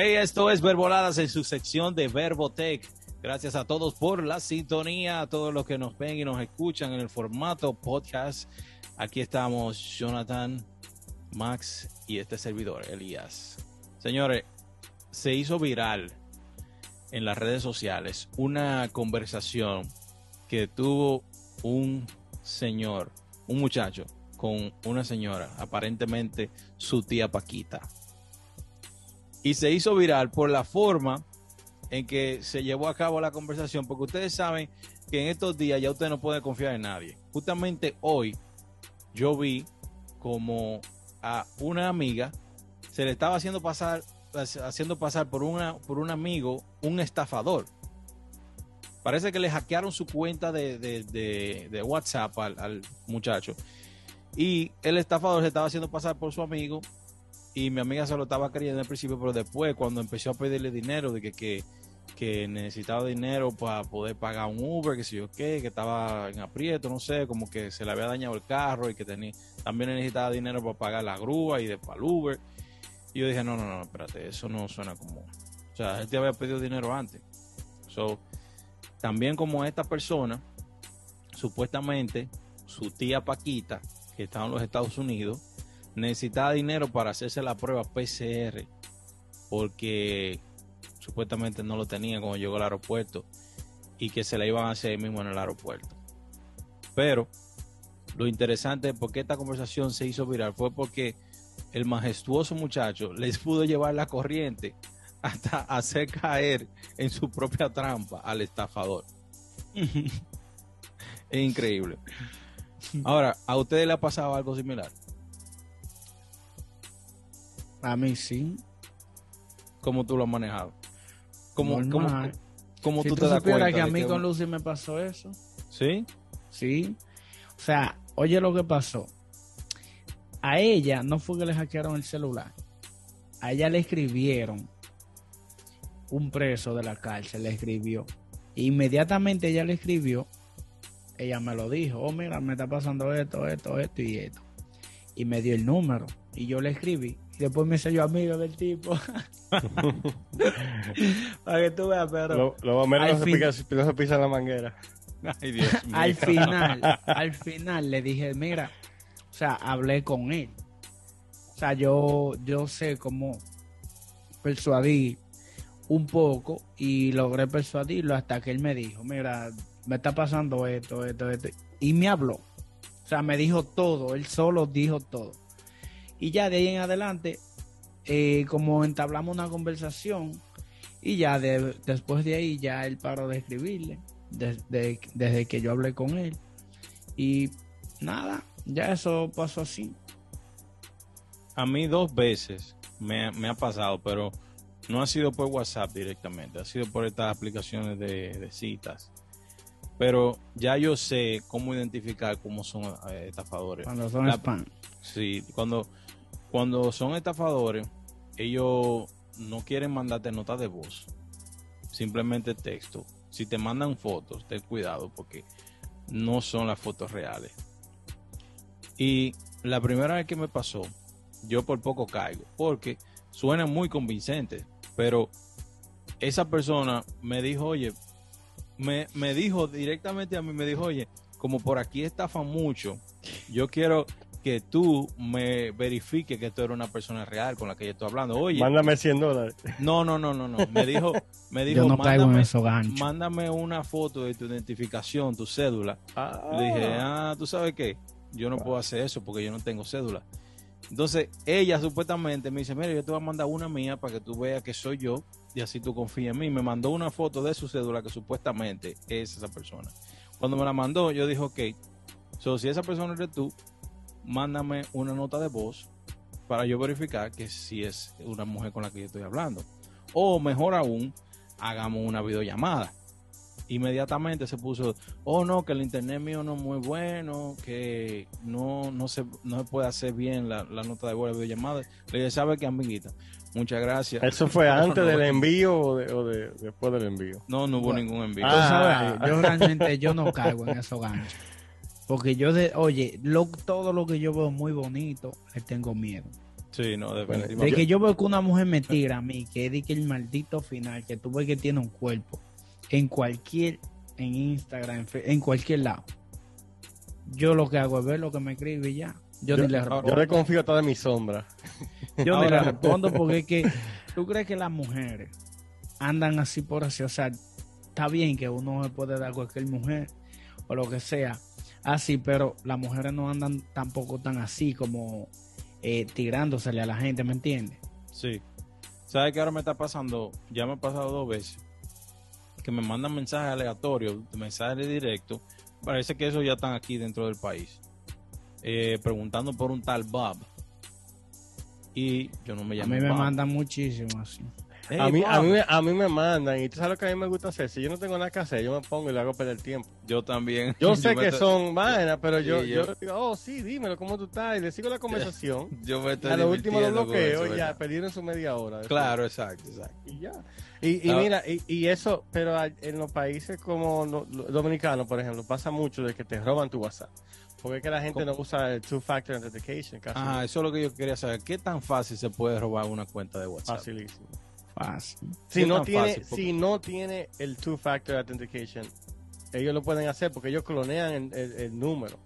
Hey, esto es Verboladas en su sección de Verbotech. Gracias a todos por la sintonía, a todos los que nos ven y nos escuchan en el formato podcast. Aquí estamos Jonathan, Max y este servidor, Elías. Señores, se hizo viral en las redes sociales una conversación que tuvo un señor, un muchacho, con una señora, aparentemente su tía Paquita. Y se hizo viral por la forma en que se llevó a cabo la conversación, porque ustedes saben que en estos días ya usted no puede confiar en nadie. Justamente hoy yo vi como a una amiga se le estaba haciendo pasar haciendo pasar por una por un amigo un estafador. Parece que le hackearon su cuenta de, WhatsApp al, al, muchacho. Y el estafador se estaba haciendo pasar por su amigo. Y mi amiga se lo estaba creyendo al principio, pero después, cuando empezó a pedirle dinero, de que, que que necesitaba dinero para poder pagar un Uber, que sé yo qué, que estaba en aprieto, no sé, como que se le había dañado el carro y que tenía, también necesitaba dinero para pagar la grúa y de para el Uber. Y yo dije, no, no, no, espérate, eso no suena como... O sea, él te había pedido dinero antes. So, también como esta persona, supuestamente, su tía Paquita, que estaba en los Estados Unidos, necesitaba dinero para hacerse la prueba PCR, porque supuestamente no lo tenía cuando llegó al aeropuerto y que se la iban a hacer ahí mismo en el aeropuerto. Pero lo interesante por qué esta conversación se hizo viral fue porque el majestuoso muchacho les pudo llevar la corriente hasta hacer caer en su propia trampa al estafador. es increíble. Ahora, ¿a ustedes le ha pasado algo similar? A mí sí. ¿Cómo tú lo has manejado? ¿Cómo, tú, te das cuenta? que a mí con Lucy me pasó eso. ¿Sí? Sí. O sea, oye lo que pasó. A ella no fue que le hackearon el celular. A ella le escribieron un preso de la cárcel, le escribió. Inmediatamente ella le escribió, ella me lo dijo, oh mira, me está pasando esto, esto, esto y esto. Y me dio el número. Y yo le escribí. Después me hice yo amigo del tipo. Para que tú veas, pero. Lo, menos no, se pisa la manguera. Ay, Dios mío. al final, al final le dije, mira, o sea, hablé con él. O sea, yo, yo sé cómo persuadir un poco y logré persuadirlo hasta que él me dijo, mira, me está pasando esto, esto, esto. Y me habló. O sea, me dijo todo, él solo dijo todo. Y ya de ahí en adelante eh, como entablamos una conversación y ya después de ahí ya él paró de escribirle desde, desde que yo hablé con él y nada, ya eso pasó así. A mí dos veces me, ha pasado, pero no ha sido por WhatsApp directamente, ha sido por estas aplicaciones de, citas. Pero ya yo sé cómo identificar cómo son eh, estafadores. Cuando son spam. Sí, cuando, cuando son estafadores, ellos no quieren mandarte notas de voz, simplemente texto. Si te mandan fotos, ten cuidado porque no son las fotos reales. Y la primera vez que me pasó, yo por poco caigo, porque suena muy convincente, pero esa persona me dijo, oye, me, me dijo directamente a mí, me dijo, oye, como por aquí estafa mucho, yo quiero, que tú me verifiques que tú eres una persona real con la que yo estoy hablando. Oye, mándame 100 dólares. No, no, no, no, no. Me dijo, me dijo, yo no mándame, en mándame una foto de tu identificación, tu cédula. Ah. Le dije, ah, tú sabes qué, yo no puedo hacer eso porque yo no tengo cédula. Entonces, ella supuestamente me dice, mira, yo te voy a mandar una mía para que tú veas que soy yo y así tú confías en mí. Me mandó una foto de su cédula que supuestamente es esa persona. Cuando me la mandó, yo dije, ok, so, si esa persona eres tú, mándame una nota de voz para yo verificar que si es una mujer con la que yo estoy hablando. O mejor aún, hagamos una videollamada. Inmediatamente se puso, oh no, que el internet mío no es muy bueno, que no, no, se, no se puede hacer bien la, nota de voz de videollamada. Le dije, ¿sabe qué, amiguita? Muchas gracias. ¿Eso fue antes del envío o, de, después del envío? No, no hubo ningún envío. Ah. yo realmente yo no caigo en esos ganchos. Porque yo, de, oye, lo, todo lo que yo veo muy bonito, le tengo miedo. Sí, no, De definitivamente. que yo veo que una mujer me tira a mí, que es de que el maldito final, que tú ves que tiene un cuerpo, en cualquier, en Instagram, en, en cualquier lado. Yo lo que hago es ver lo que me escribe y ya. Yo, Yo- ni le Yo respondo. le confío toda mi sombra. Yo ni le Ahora- respondo porque es que tú crees que las mujeres andan así por así. O sea, está bien que uno se puede dar a cualquier mujer o lo que sea así, pero las mujeres no andan tampoco tan así como eh, tirándosele a la gente, ¿me entiendes? Sí. ¿Sabes qué ahora me está pasando? Ya me ha pasado dos veces. Que me mandan mensajes aleatorios, mensajes directos. Parece que esos ya están aquí dentro del país. Eh, preguntando por un tal Bob. Y yo no me A llamo mí me Bob. mandan muchísimo así. Hey, a, mí, a, mí, me- a mí me mandan, y tú sabes lo que a mí me gusta hacer. Si yo no tengo nada que hacer, yo me pongo y le hago perder tiempo. Yo también. Yo sé que estoy- son vainas, pero yo, Sí, yo, yo- digo, oh, sí, dímelo, ¿cómo tú estás? Y le sigo la conversación. Yo me estoy A lo último lo bloqueo eso, y ya, perdieron su media hora. Claro, exacto, exacto. Y ya. Y, y Ah. mira, y, y eso, pero a- en los países como dominicanos, por ejemplo, pasa mucho de que te roban tu WhatsApp. Porque es que la gente no usa el two-factor authentication casi. Ajá, eso es lo que yo quería saber. ¿Qué tan fácil se puede robar una cuenta de WhatsApp? Facilísimo. Fácil. Si ¿Qué no, tiene, fácil? Si no tiene el two-factor authentication, ellos lo pueden hacer porque ellos clonean el, el- el número.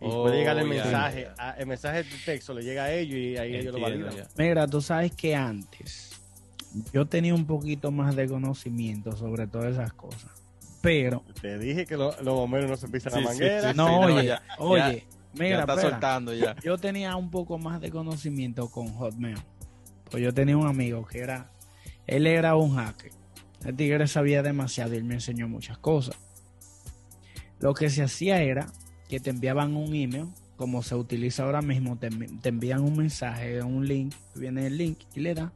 Y Oh, puede llegar el ya, mensaje, ya, ya. a- el mensaje de texto le llega a ellos y ahí ellos lo validan. ya. Mira, tú sabes que antes yo tenía un poquito más de conocimiento sobre todas esas cosas. Pero, Te dije que lo- los bomberos no se pisan Sí, la manguera. sí, no, oye, ya- oye, ya mira, está espera. soltando ya. yo tenía un poco más de conocimiento con Hotmail. Pues yo tenía un amigo que era, él era un hacker. El tigre sabía demasiado y él me enseñó muchas cosas. Lo que se hacía era que te enviaban un email, como se utiliza ahora mismo, te, te envían un mensaje, un link, viene el link y le da.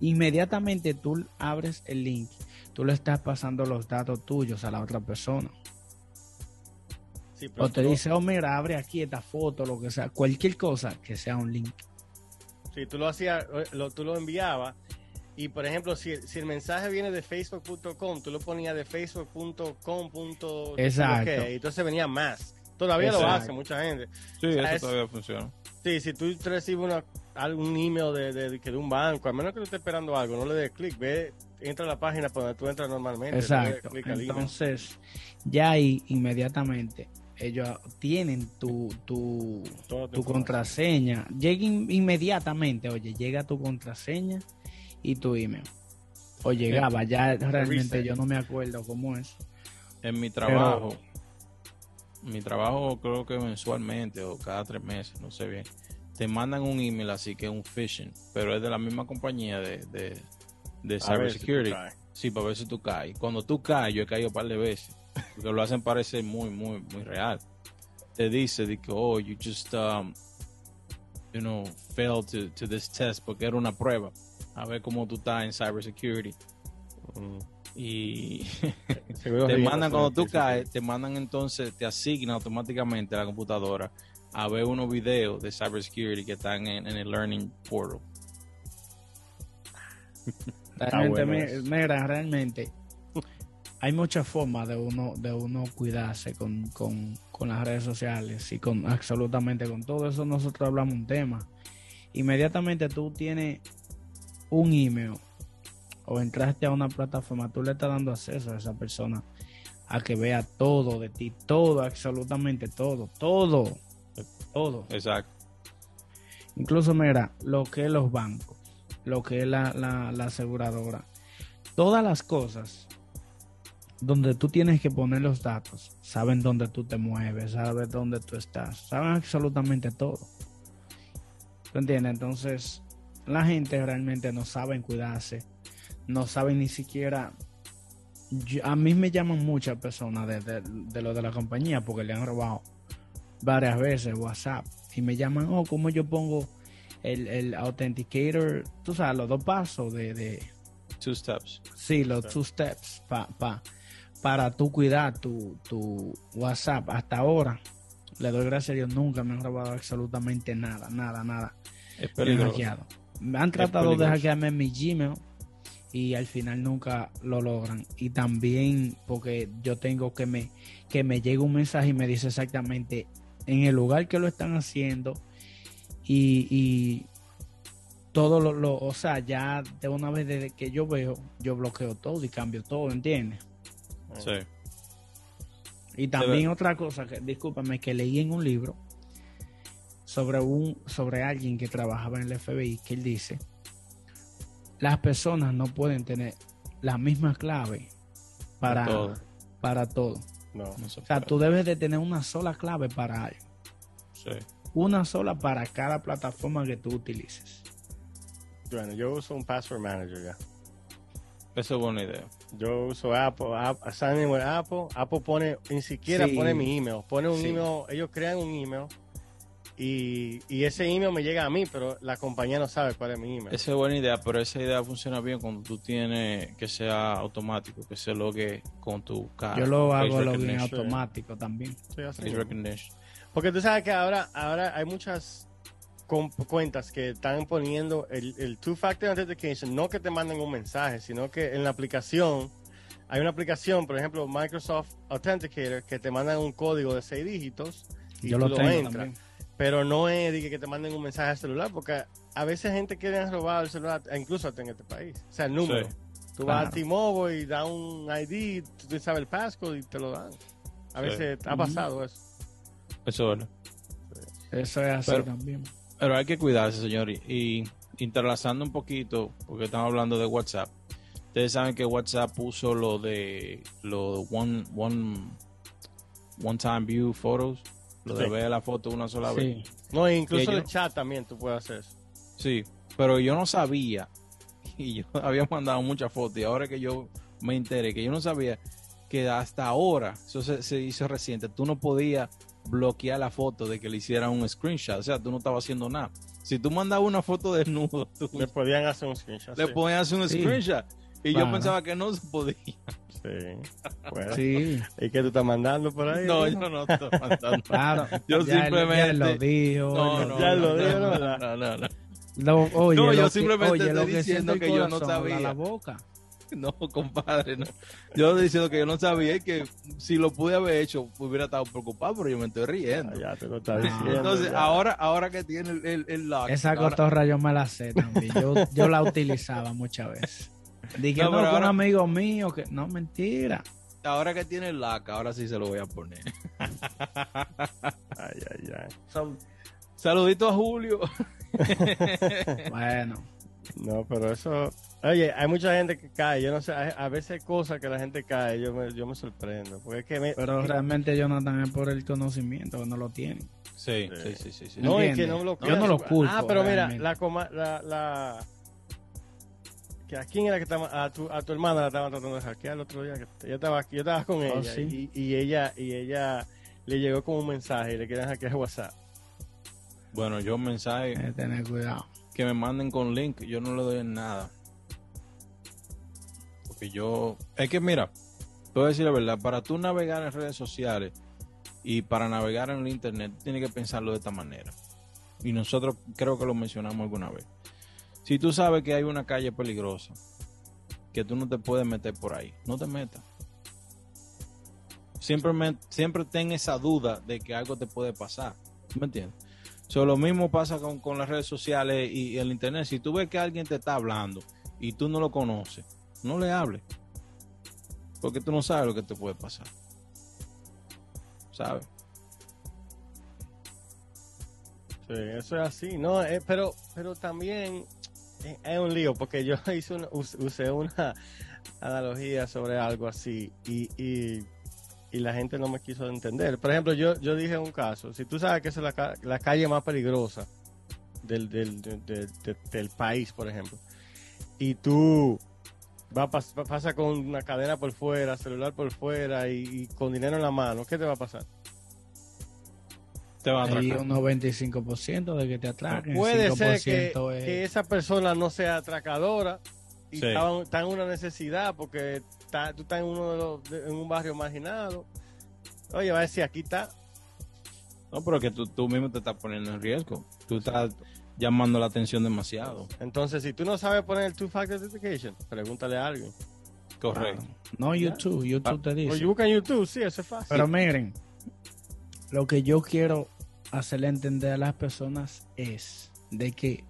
Inmediatamente tú abres el link, tú le estás pasando los datos tuyos a la otra persona. Sí, pero O te tú- dice, oh mira, abre aquí esta foto, lo que sea, cualquier cosa que sea un link. Si tú lo hacías, lo, tú lo enviabas. Y por ejemplo, si, si el mensaje viene de facebook.com, tú lo ponías de facebook.com. punto- Exacto. entonces venía más. Todavía lo hace mucha gente. Sí, O sea, eso es- todavía funciona. Sí, si tú recibes una, algún email de, de, de un banco, a menos que tú estés esperando algo, no le des clic, ve, entra a la página por donde tú entras normalmente. Exacto. Entonces, ya ahí inmediatamente ellos tienen tu, tu, tu contraseña. Llega in- inmediatamente, oye, llega tu contraseña y tu email. O llegaba, ya realmente reset. yo no me acuerdo cómo es. En mi trabajo, mi trabajo creo que mensualmente o cada tres meses, no sé bien, te mandan un email así que es un phishing, pero es de la misma compañía de, de, de si cybersecurity. Sí, para ver si tú caes. Cuando tú caes, yo he caído un par de veces, porque lo hacen parecer muy, muy, muy real. Te dice de que, oh, you just, um, you know, failed to, to this test, porque era una prueba. A ver cómo tú estás en cybersecurity. Mm. Y te mandan cuando tú caes, te mandan entonces, te asigna automáticamente a la computadora a ver unos videos de cybersecurity que están en, en el Learning Portal. Bueno mi- eso. mira, realmente hay muchas formas de uno, de uno cuidarse con, con, con las redes sociales y con absolutamente con todo eso nosotros hablamos un tema. Inmediatamente tú tienes un email o entraste a una plataforma, tú le estás dando acceso a esa persona a que vea todo de ti, todo, absolutamente todo, todo, todo. Exacto. Incluso, mira, lo que es los bancos, lo que es la, la, aseguradora, todas las cosas donde tú tienes que poner los datos, saben dónde tú te mueves, saben dónde tú estás, saben absolutamente todo. ¿Tú entiendes? Entonces, la gente realmente no saben cuidarse, no saben ni siquiera. a mí me llaman muchas personas de, de, de lo de la compañía porque le han robado varias veces WhatsApp y me llaman, oh, ¿cómo yo pongo el, el authenticator? Tú sabes, los dos pasos de, de Two steps. sí, los two steps pa, pa, para tú cuidar tu, tu WhatsApp. Hasta ahora, le doy gracias a Dios, nunca me han robado absolutamente nada, nada, nada. Es Me han peligroso. Me han tratado de hackearme en mi Gmail y al final nunca lo logran. Y también porque yo tengo que me, que me llegue un mensaje y me dice exactamente en el lugar que lo están haciendo y, y todo lo, lo- o sea, ya de una vez desde que yo veo, yo bloqueo todo y cambio todo, ¿entiendes? Sí. Y también otra cosa que, discúlpame, que leí en un libro sobre un, sobre alguien que trabajaba en el FBI, que él dice, las personas no pueden tener la misma clave para todo. para todo. No. No se O sea, tú debes de tener una sola clave para algo. Sí. Una sola para cada plataforma que tú utilices. Bueno, yo uso un password manager ya. Esa es buena idea. Yo uso Apple, App- sign in with Apple. Apple pone, ni siquiera Sí. pone mi email. Pone un Sí. email, ellos crean un email y, y ese email me llega a mí, pero la compañía no sabe cuál es mi email. Esa es buena idea, pero esa idea funciona bien cuando tú tienes que sea automático, que se logue con tu cara. Yo lo hago login automático también. Sí, mismo. recognition. Porque tú sabes que ahora, ahora hay muchas cuentas que están poniendo el, el two-factor authentication, no que te manden un mensaje, sino que en la aplicación, hay una aplicación, por ejemplo, Microsoft Authenticator, que te mandan un código de seis dígitos y Yo tú lo lo tengo entras. también. Pero no es de que te manden un mensaje al celular, porque a veces gente quiere robar el celular, incluso hasta en este país. O sea, el número. Sí. Tú vas a. T-Mobile y da un ID, tú sabes el passcode y te lo dan. A Sí. veces ha pasado eso. Eso es. Eso es así Pero- también. Pero hay que cuidarse, señor. Y, y interlazando un poquito, porque estamos hablando de WhatsApp. Ustedes saben que WhatsApp puso lo de lo one, one, one time view photos. Lo de Sí. ver la foto una sola vez. No, incluso yo- el chat también tú puedes hacer eso. Sí, pero yo no sabía. Y yo había mandado muchas fotos. Y ahora que yo me enteré, que yo no sabía que hasta ahora, eso se, se hizo reciente, tú no podías bloquear la foto de que le hicieran un screenshot. O sea, tú no estabas haciendo nada. Si tú mandabas una foto desnudo, tú Le podían hacer un screenshot. le sí. ponías un screenshot. Y yo pensaba que no se podía. Sí. Bueno. Sí, ¿Y qué tú estás mandando por ahí? No, yo no estoy mandando. claro. Yo Ya él- simplemente- ya él lo dijo. No, él no, Ya no, lo no, dijo, no, ¿verdad? no, no, no. Lo- oye, No, yo lo que- simplemente oye, lo estoy diciendo que yo no sabía. la boca. No, compadre, no. Yo estoy diciendo que yo no sabía y que si lo pude haber hecho hubiera estado preocupado, pero yo me estoy riendo. Ah, ya te lo estás Ah. diciendo. Entonces, ya. ahora, ahora que tiene el, el, el lock, Esa ahora, cotorra yo me la sé también. Yo, yo la utilizaba muchas veces. Dije, No, con un ahora- amigo mío que no, mentira. ahora que tiene el lock, ahora sí se lo voy a poner. Ay, ay, ay. Son- Saludito a Julio. Bueno, No, pero eso. Oye, hay mucha gente que cae. Yo no sé. A veces hay cosas que la gente cae. Yo me, yo me sorprendo. Porque es que me. pero realmente Jonathan es por el conocimiento que no lo tiene. Sí, Sí. sí, sí, sí. sí. No, es que no lo Yo no lo culpo, Ah, pero mira, la, coma, la, la. Que ¿A quién era que estaba? A tu, a tu hermana la estaban tratando de hackear el otro día. Que ella estaba aquí, yo estaba con ella. Oh, sí. y, y ella y ella le llegó como un mensaje y le quieren hackear WhatsApp. Bueno, yo un mensaje Hay que tener cuidado. que me manden con link, yo no le doy nada. Porque yo... Es que mira, te voy a decir la verdad, para tú navegar en redes sociales y para navegar en el internet, tienes que pensarlo de esta manera. Y nosotros creo que lo mencionamos alguna vez. Si tú sabes que hay una calle peligrosa, que tú no te puedes meter por ahí, no te metas. Siempre, siempre ten esa duda de que algo te puede pasar. ¿Tú ¿Me entiendes? Lo mismo pasa con, con las redes sociales y, el internet. Si tú ves que alguien te está hablando y tú no lo conoces, no le hables. Porque tú no sabes lo que te puede pasar. ¿Sabes? Sí, eso es así, no, eh, pero, pero también es un lío porque yo hice una, us- usé una analogía sobre algo así y, y, la gente no me quiso entender. Por ejemplo, yo, yo dije un caso, si tú sabes que es la, la calle más peligrosa del, del, del, del- país, por ejemplo, y tú vas pas, va- pasa con una cadena por fuera, celular por fuera y con dinero en la mano, ¿qué te va a pasar? Te van a Hay atracar. un 95% de que te atraquen. Puede ser 5% que, es- que esa persona no sea atracadora y Sí. está, está en una necesidad porque está- tú estás en, uno de los, de- en un barrio marginado. Oye, va a decir, aquí está. No, pero que tú, tú mismo te estás poniendo en riesgo. Tú estás llamando la atención demasiado. Entonces, si tú no sabes poner el two-factor authentication, pregúntale a alguien. Correcto. No YouTube, YouTube te O dice. you en YouTube, sí, eso es fácil. Pero miren, lo que yo quiero hacerle entender a las personas es de que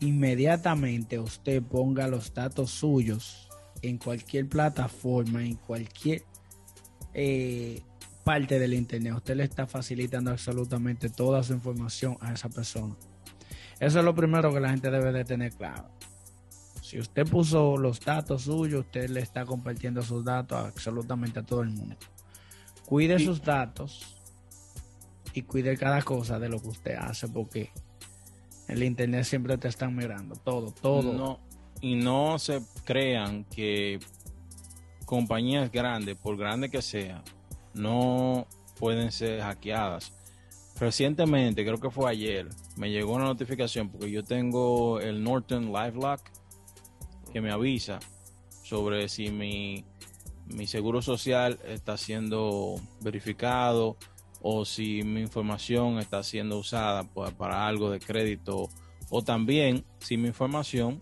inmediatamente usted ponga los datos suyos en cualquier plataforma, en cualquier eh, parte del internet, usted le está facilitando absolutamente toda su información a esa persona. Eso es lo primero que la gente debe de tener claro. Si usted puso los datos suyos, usted le está compartiendo sus datos absolutamente a todo el mundo. Cuide sus datos y cuide cada cosa de lo que usted hace porque el internet siempre te están mirando todo, todo. No, y no se crean que compañías grandes, por grande que sea, no pueden ser hackeadas. Recientemente, creo que fue ayer, me llegó una notificación porque yo tengo el Norton LiveLock que me avisa sobre si mi, mi seguro social está siendo verificado o si mi información está siendo usada para algo de crédito o también si mi información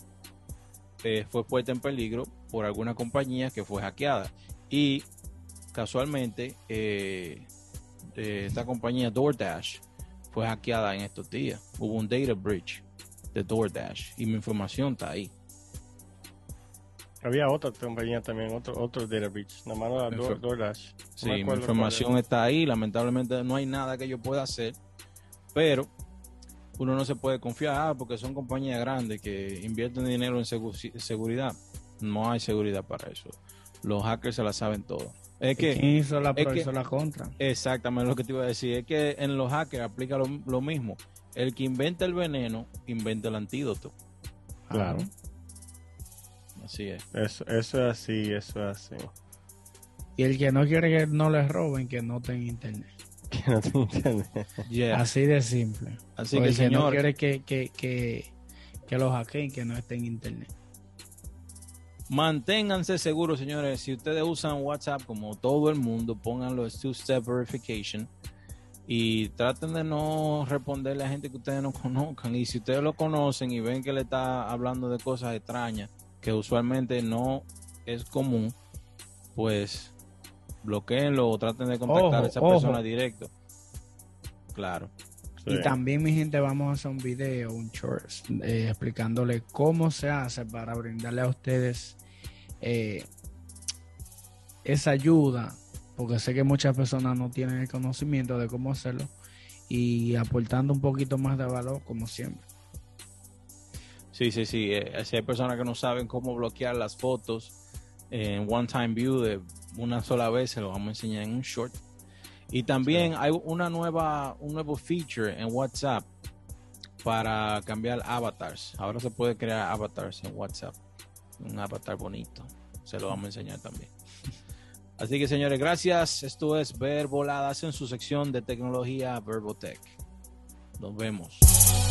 eh, fue puesta en peligro por alguna compañía que fue hackeada. Y casualmente, eh, esta compañía DoorDash fue hackeada en estos días. Hubo un data breach de DoorDash y mi información está ahí. Había otra compañía también, otro, otro data breach, nomás DoorDash. sí, mi información está ahí. Lamentablemente no hay nada que yo pueda hacer, pero uno no se puede confiar ah, porque son compañías grandes que invierten dinero en seguridad. No hay seguridad para eso. Los hackers se la saben todo. Es que hizo la, es la contra. Exactamente lo que te iba a decir. Es que en los hackers aplica lo, mismo. El que inventa el veneno, inventa el antídoto. Claro. Así es. Eso, eso es así, eso es así. Y el que no quiere que no le roben, que no tenga internet. Que no tenga internet. Así de simple. Así que, el señor, no quiere que, que, que, que lo hackeen, que no esté en internet. Manténganse seguros, señores. Si ustedes usan WhatsApp como todo el mundo, pónganlo two-step verification y traten de no responderle a gente que ustedes no conozcan. Y si ustedes lo conocen y ven que le está hablando de cosas extrañas que usualmente no es común, pues bloqueenlo o traten de contactar a esa persona directo. Claro. Y también, mi gente, vamos a hacer un video, un short, eh, explicándole cómo se hace para brindarle a ustedes eh, esa ayuda, porque sé que muchas personas no tienen el conocimiento de cómo hacerlo y aportando un poquito más de valor, como siempre. Sí, sí, sí. Eh, si hay personas que no saben cómo bloquear las fotos en One Time View de una sola vez, se lo vamos a enseñar en un short y también hay una nueva, un nuevo feature en WhatsApp para cambiar avatars. Ahora se puede crear avatars en WhatsApp. Un avatar bonito. Se lo vamos a enseñar también. Así que señores, gracias. Esto es Ver Voladas en su sección de tecnología Verbotech. Nos vemos.